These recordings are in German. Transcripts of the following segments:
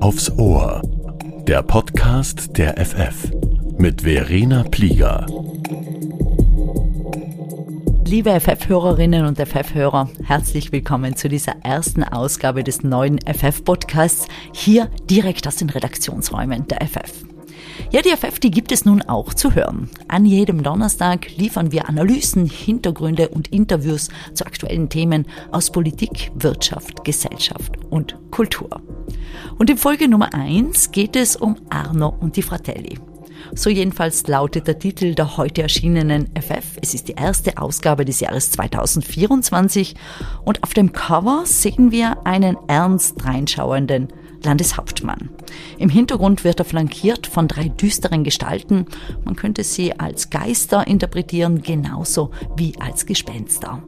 Aufs Ohr. Der Podcast der FF mit Verena Plieger. Liebe FF-Hörerinnen und FF-Hörer, herzlich willkommen zu dieser ersten Ausgabe des neuen FF-Podcasts, hier direkt aus den Redaktionsräumen der FF. Ja, die FF, die gibt es nun auch zu hören. An jedem Donnerstag liefern wir Analysen, Hintergründe und Interviews zu aktuellen Themen aus Politik, Wirtschaft, Gesellschaft und Kultur. Und in Folge Nummer eins geht es um Arno und die Fratelli. So jedenfalls lautet der Titel der heute erschienenen FF. Es ist die erste Ausgabe des Jahres 2024 und auf dem Cover sehen wir einen ernst reinschauenden Landeshauptmann. Im Hintergrund wird er flankiert von drei düsteren Gestalten. Man könnte sie als Geister interpretieren, genauso wie als Gespenster.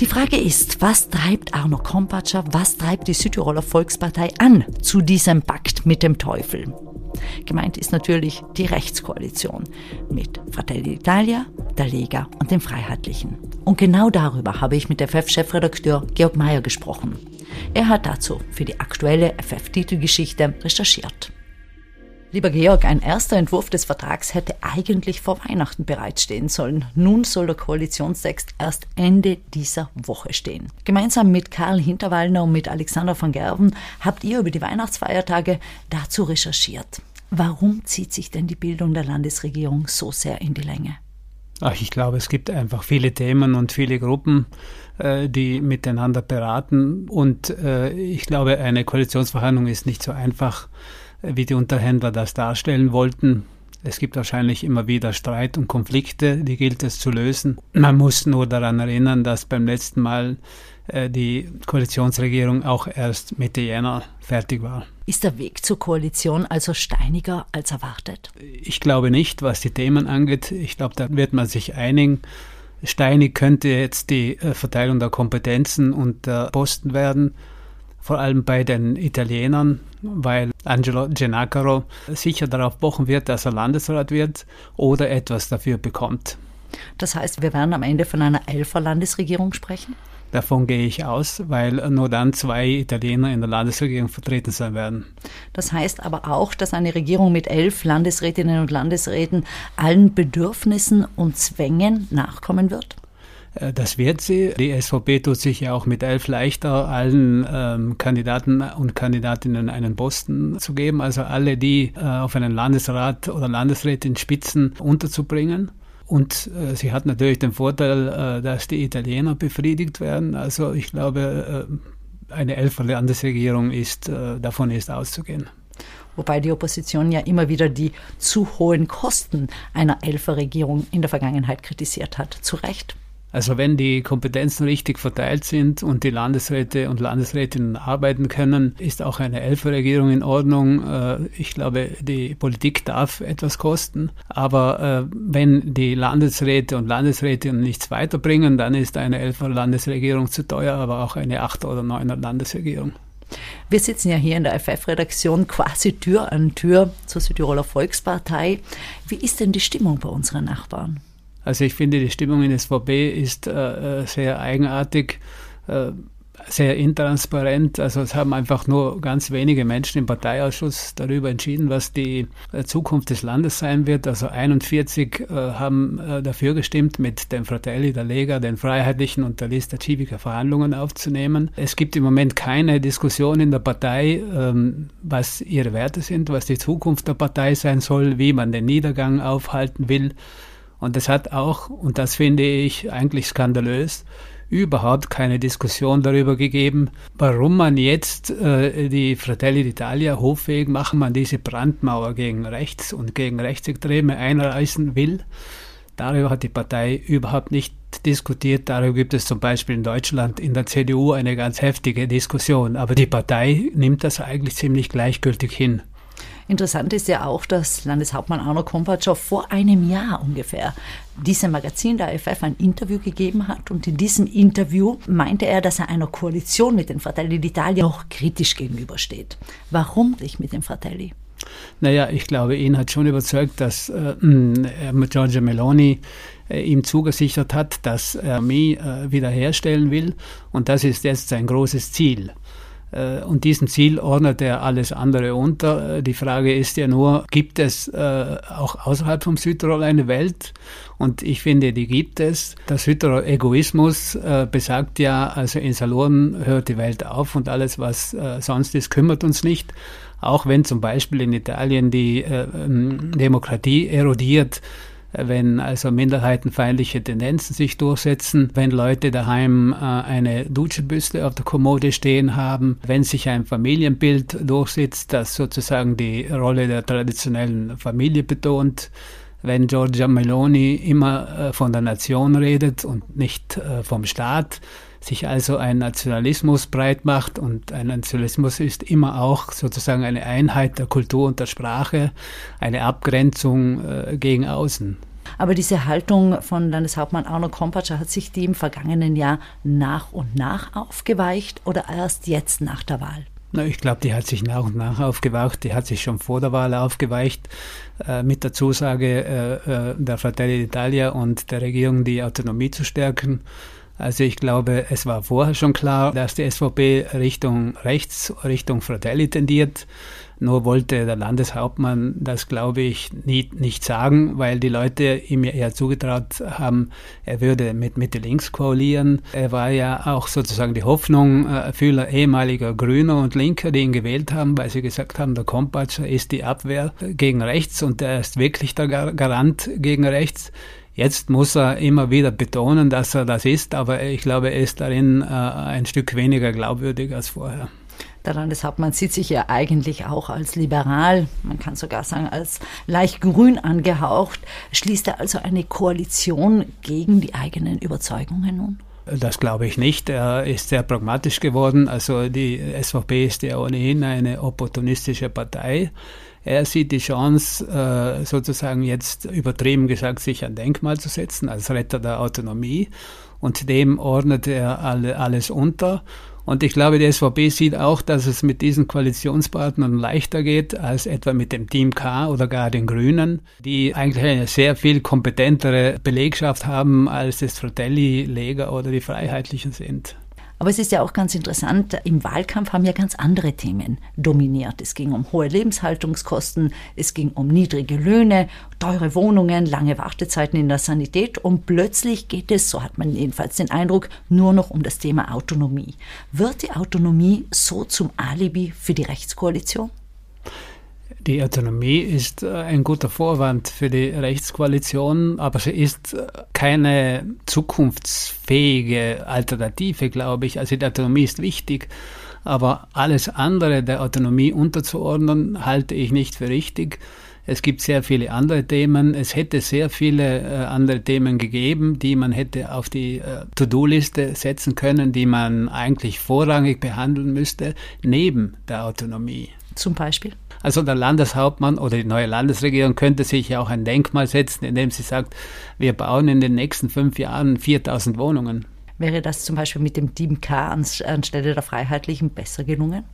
Die Frage ist, was treibt Arno Kompatscher, was treibt die Südtiroler Volkspartei an zu diesem Pakt mit dem Teufel? Gemeint ist natürlich die Rechtskoalition mit Fratelli d'Italia, der Lega und den Freiheitlichen. Und genau darüber habe ich mit der FF-Chefredakteur Georg Mayer gesprochen. Er hat dazu für die aktuelle FF-Titelgeschichte recherchiert. Lieber Georg, ein erster Entwurf des Vertrags hätte eigentlich vor Weihnachten bereitstehen sollen. Nun soll der Koalitionstext erst Ende dieser Woche stehen. Gemeinsam mit Karl Hinterwallner und mit Alexander von Gerven habt ihr über die Weihnachtsfeiertage dazu recherchiert. Warum zieht sich denn die Bildung der Landesregierung so sehr in die Länge? Ach, ich glaube, es gibt einfach viele Themen und viele Gruppen, äh, die miteinander beraten. Und äh, ich glaube, eine Koalitionsverhandlung ist nicht so einfach, äh, wie die Unterhändler das darstellen wollten. Es gibt wahrscheinlich immer wieder Streit und Konflikte, die gilt es zu lösen. Man muss nur daran erinnern, dass beim letzten Mal äh, die Koalitionsregierung auch erst Mitte Jänner fertig war. Ist der Weg zur Koalition also steiniger als erwartet? Ich glaube nicht, was die Themen angeht. Ich glaube, da wird man sich einigen. Steinig könnte jetzt die äh, Verteilung der Kompetenzen und der Posten werden, vor allem bei den Italienern, weil Angelo Gennacaro sicher darauf pochen wird, dass er Landesrat wird oder etwas dafür bekommt. Das heißt, wir werden am Ende von einer Elfer-Landesregierung sprechen? Davon gehe ich aus, weil nur dann zwei Italiener in der Landesregierung vertreten sein werden. Das heißt aber auch, dass eine Regierung mit elf Landesrätinnen und Landesräten allen Bedürfnissen und Zwängen nachkommen wird? Äh, das wird sie. Die SVP tut sich ja auch mit elf leichter, allen ähm, Kandidaten und Kandidatinnen einen Posten zu geben, also alle, die äh, auf einen Landesrat oder Landesrätin Spitzen unterzubringen. Und äh, sie hat natürlich den Vorteil, äh, dass die Italiener befriedigt werden. Also ich glaube, äh, eine Elfer Landesregierung ist, äh, davon ist auszugehen. Wobei die Opposition ja immer wieder die zu hohen Kosten einer Elferregierung in der Vergangenheit kritisiert hat. Zu Recht. Also wenn die Kompetenzen richtig verteilt sind und die Landesräte und Landesrätinnen arbeiten können, ist auch eine Elferregierung in Ordnung. Äh, ich glaube, die Politik darf etwas kosten. Aber äh, wenn die Landesräte und Landesrätinnen nichts weiterbringen, dann ist eine Elfer Landesregierung zu teuer, aber auch eine Achter oder Neuner Landesregierung. Wir sitzen ja hier in der FF-Redaktion quasi Tür an Tür zur Südtiroler Volkspartei. Wie ist denn die Stimmung bei unseren Nachbarn? Also ich finde, die Stimmung in SVP ist äh, äh, sehr eigenartig, äh, sehr intransparent. Also es haben einfach nur ganz wenige Menschen im Parteiausschuss darüber entschieden, was die äh, Zukunft des Landes sein wird. Also 41 äh, haben äh, dafür gestimmt, mit den Fratelli der Lega, den Freiheitlichen und der Lista Civica Verhandlungen aufzunehmen. Es gibt im Moment keine Diskussion in der Partei, ähm, was ihre Werte sind, was die Zukunft der Partei sein soll, wie man den Niedergang aufhalten will. Und es hat auch, und das finde ich eigentlich skandalös, überhaupt keine Diskussion darüber gegeben, warum man jetzt äh, die Fratelli d'Italia hoffähig machen, man diese Brandmauer gegen rechts und gegen Rechtsextreme einreißen will. Darüber hat die Partei überhaupt nicht diskutiert. Darüber gibt es zum Beispiel in Deutschland in der CDU eine ganz heftige Diskussion. Aber die Partei nimmt das eigentlich ziemlich gleichgültig hin. Interessant ist ja auch, dass Landeshauptmann Arno Kompatschow vor einem Jahr ungefähr diesem Magazin der FF ein Interview gegeben hat. Und in diesem Interview meinte er, dass er einer Koalition mit den Fratelli d'Italia noch kritisch gegenübersteht. Warum nicht mit den Fratelli? Naja, ich glaube, ihn hat schon überzeugt, dass äh, äh Giorgio Meloni äh, ihm zugesichert hat, dass er Armee äh, wiederherstellen will. Und das ist jetzt sein großes Ziel. Äh, und diesem Ziel ordnet er alles andere unter. Äh, die Frage ist ja nur, gibt es äh, auch außerhalb vom Südtirol eine Welt? Und ich finde, die gibt es. Der Südtirol-Egoismus besagt ja, also in Salonen hört die Welt auf und alles, was sonst ist, kümmert uns nicht. Auch wenn zum Beispiel in Italien die ähm, Demokratie erodiert, wenn also minderheitenfeindliche Tendenzen sich durchsetzen, wenn Leute daheim äh, eine Dutschebüste auf der Kommode stehen haben, wenn sich ein Familienbild durchsetzt, das sozusagen die Rolle der traditionellen Familie betont, wenn Giorgia Meloni immer äh, von der Nation redet und nicht äh, vom Staat, sich also ein Nationalismus breit macht und ein Nationalismus ist immer auch sozusagen eine Einheit der Kultur und der Sprache, eine Abgrenzung äh, gegen außen. Aber diese Haltung von Landeshauptmann Arno Kompatscher, hat sich die im vergangenen Jahr nach und nach aufgeweicht oder erst jetzt nach der Wahl? Na, ich glaube, die hat sich nach und nach aufgeweicht. Die hat sich schon vor der Wahl aufgeweicht äh, mit der Zusage äh, äh der Fratelli d'Italia und der Regierung, die Autonomie zu stärken. Also ich glaube, es war vorher schon klar, dass die SVP Richtung rechts, Richtung Fratelli tendiert. Nur wollte der Landeshauptmann das, glaube ich, nie, nicht sagen, weil die Leute ihm ja zugetraut haben, er würde mit Mitte links koalieren. Er war ja auch sozusagen die Hoffnung äh, vieler ehemaliger Grüner und Linker, die ihn gewählt haben, weil sie gesagt haben, der Kompatscher ist die Abwehr gegen rechts und er ist wirklich der Garant gegen rechts. Jetzt muss er immer wieder betonen, dass er das ist, aber ich glaube, er ist darin äh, ein Stück weniger glaubwürdig als vorher. Der Landeshauptmann sieht sich ja eigentlich auch als liberal, man kann sogar sagen als leicht grün angehaucht. Schließt er also eine Koalition gegen die eigenen Überzeugungen nun? Das glaube ich nicht. Er ist sehr pragmatisch geworden. Also die SVP ist ja ohnehin eine opportunistische Partei. Er sieht die Chance, äh, sozusagen jetzt übertrieben gesagt, sich ein Denkmal zu setzen als Retter der Autonomie. Und dem ordnet er alle, alles unter. Und ich glaube, die SVP sieht auch, dass es mit diesen Koalitionspartnern leichter geht als etwa mit dem Team K oder gar den Grünen, die eigentlich eine sehr viel kompetentere Belegschaft haben, als es Fratelli, Lega oder die Freiheitlichen sind. Aber es ist ja auch ganz interessant, im Wahlkampf haben ja ganz andere Themen dominiert. Es ging um hohe Lebenshaltungskosten, es ging um niedrige Löhne, teure Wohnungen, lange Wartezeiten in der Sanität und plötzlich geht es, so hat man jedenfalls den Eindruck, nur noch um das Thema Autonomie. Wird die Autonomie so zum Alibi für die Rechtskoalition? Die Autonomie ist äh, ein guter Vorwand für die Rechtskoalition, aber sie ist äh, keine zukunftsfähige Alternative, glaube ich. Also die Autonomie ist wichtig, aber alles andere der Autonomie unterzuordnen, halte ich nicht für richtig. Es gibt sehr viele andere Themen. Es hätte sehr viele äh, andere Themen gegeben, die man hätte auf die To-Do-Liste setzen können, die man eigentlich vorrangig behandeln müsste, neben der Autonomie. Zum Beispiel? Also der Landeshauptmann oder die neue Landesregierung könnte sich ja auch ein Denkmal setzen, indem sie sagt, wir bauen in den nächsten fünf Jahren 4000 Wohnungen. Wäre das zum Beispiel mit dem Team K anstelle der Freiheitlichen besser gelungen?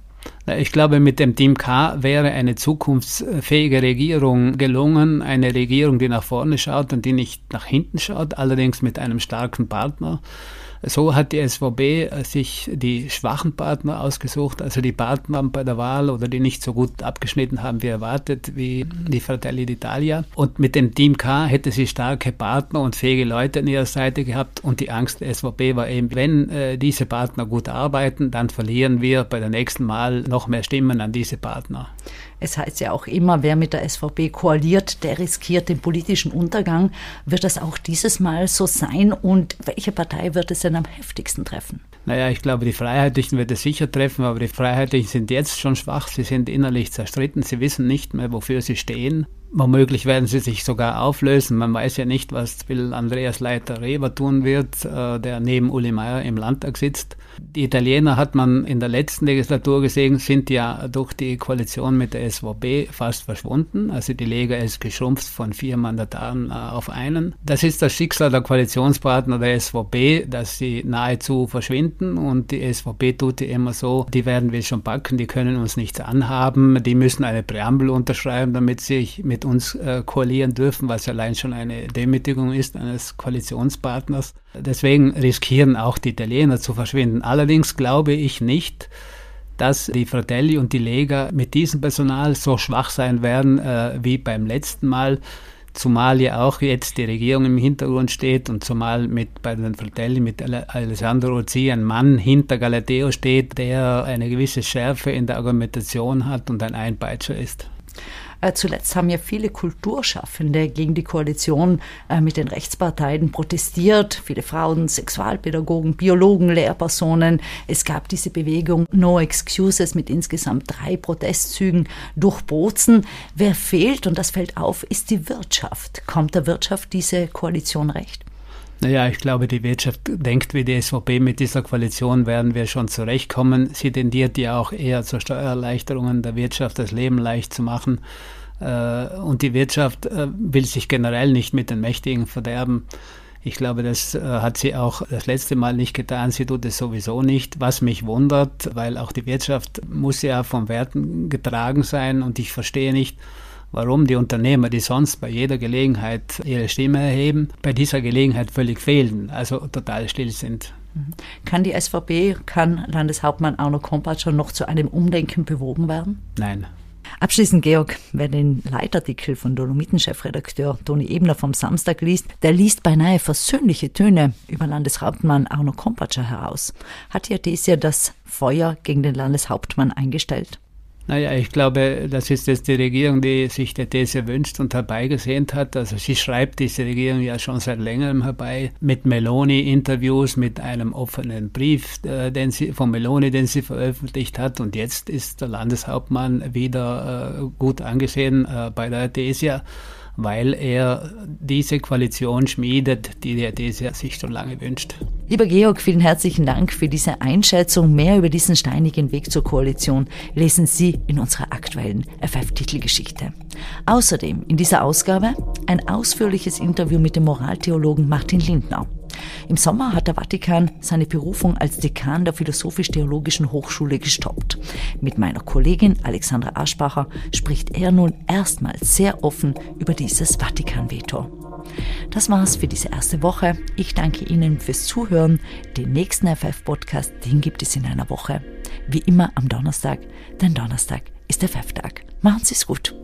Ich glaube, mit dem Team K wäre eine zukunftsfähige Regierung gelungen. Eine Regierung, die nach vorne schaut und die nicht nach hinten schaut, allerdings mit einem starken Partner. So hat die SVB äh, sich die schwachen Partner ausgesucht, also die Partner bei der Wahl oder die nicht so gut abgeschnitten haben wie erwartet, wie die Fratelli d'Italia. Und mit dem Team K hätte sie starke Partner und fähige Leute an ihrer Seite gehabt und die Angst der SVB war eben, wenn äh, diese Partner gut arbeiten, dann verlieren wir bei der nächsten Mal noch mehr Stimmen an diese Partner. Es heißt ja auch immer, wer mit der SVP koaliert, der riskiert den politischen Untergang. Wird das auch dieses Mal so sein und welche Partei wird es denn am heftigsten treffen? Naja, ich glaube, die Freiheitlichen wird es sicher treffen, aber die Freiheitlichen sind jetzt schon schwach. Sie sind innerlich zerstritten. Sie wissen nicht mehr, wofür sie stehen. Womöglich werden sie sich sogar auflösen. Man weiß ja nicht, was will Andreas Leiter-Reber tun wird, äh, der neben Uli Meier im Landtag sitzt. Die Italiener hat man in der letzten Legislatur gesehen, sind ja durch die Koalition mit der SVP fast verschwunden. Also die Lega ist geschrumpft von vier Mandataren äh, auf einen. Das ist das Schicksal der Koalitionspartner der SVP, dass sie nahezu verschwinden und die SVP tut ja immer so, die werden wir schon packen, die können uns nichts anhaben, die müssen eine Präambel unterschreiben, damit sich mit mit uns äh, koalieren dürfen, was allein schon eine Demütigung ist eines Koalitionspartners. Deswegen riskieren auch die Italiener zu verschwinden. Allerdings glaube ich nicht, dass die Fratelli und die Lega mit diesem Personal so schwach sein werden äh, wie beim letzten Mal zumal ja auch jetzt die Regierung im Hintergrund steht und zumal mit bei den Fratelli mit Alessandro Ozzi ein Mann hinter Galateo steht, der eine gewisse Schärfe in der Argumentation hat und ein Einpeitscher ist. Äh, zuletzt haben ja viele Kulturschaffende gegen die Koalition äh, mit den Rechtsparteien protestiert. Viele Frauen, Sexualpädagogen, Biologen, Lehrpersonen. Es gab diese Bewegung No Excuses mit insgesamt drei Protestzügen durch Bozen. Wer fehlt, und das fällt auf, ist die Wirtschaft. Kommt der Wirtschaft diese Koalition recht? Naja, ich glaube, die Wirtschaft denkt wie die SVP, mit dieser Koalition werden wir schon zurechtkommen. Sie tendiert ja auch eher zu Steuererleichterungen der Wirtschaft, das Leben leicht zu machen. Äh, und die Wirtschaft äh, will sich generell nicht mit den Mächtigen verderben. Ich glaube, das äh, hat sie auch das letzte Mal nicht getan. Sie tut es sowieso nicht, was mich wundert, weil auch die Wirtschaft muss ja von Werten getragen sein und ich verstehe nicht, warum die Unternehmer, die sonst bei jeder Gelegenheit ihre Stimme erheben, bei dieser Gelegenheit völlig fehlen, also total still sind. Mhm. Kann die SVP, kann Landeshauptmann Arno Kompatscher noch zu einem Umdenken bewogen werden? Nein. Abschließend, Georg, wer den Leitartikel von Dolomiten-Chefredakteur Toni Ebner vom Samstag liest, der liest beinahe versöhnliche Töne über Landeshauptmann Arno Kompatscher heraus. Hat die Adesia das Feuer gegen den Landeshauptmann eingestellt? Naja, ich glaube, das ist jetzt die Regierung, die sich der These wünscht und herbeigesehnt hat. Also sie schreibt diese Regierung ja schon seit längerem herbei mit Meloni-Interviews, mit einem offenen Brief äh, den sie, von Meloni, den sie veröffentlicht hat. Und jetzt ist der Landeshauptmann wieder äh, gut angesehen äh, bei der Thesia weil er diese Koalition schmiedet, die der DSR sich schon lange wünscht. Lieber Georg, vielen herzlichen Dank für diese Einschätzung. Mehr über diesen steinigen Weg zur Koalition lesen Sie in unserer aktuellen FF-Titelgeschichte. Außerdem in dieser Ausgabe ein ausführliches Interview mit dem Moraltheologen Martin Lindner. Im Sommer hat der Vatikan seine Berufung als Dekan der Philosophisch-Theologischen Hochschule gestoppt. Mit meiner Kollegin Alexandra Aschbacher spricht er nun erstmals sehr offen über dieses Vatikan-Veto. Das war's für diese erste Woche. Ich danke Ihnen fürs Zuhören. Den nächsten FF-Podcast, den gibt es in einer Woche. Wie immer am Donnerstag, denn Donnerstag ist FF-Tag. Machen Sie es gut.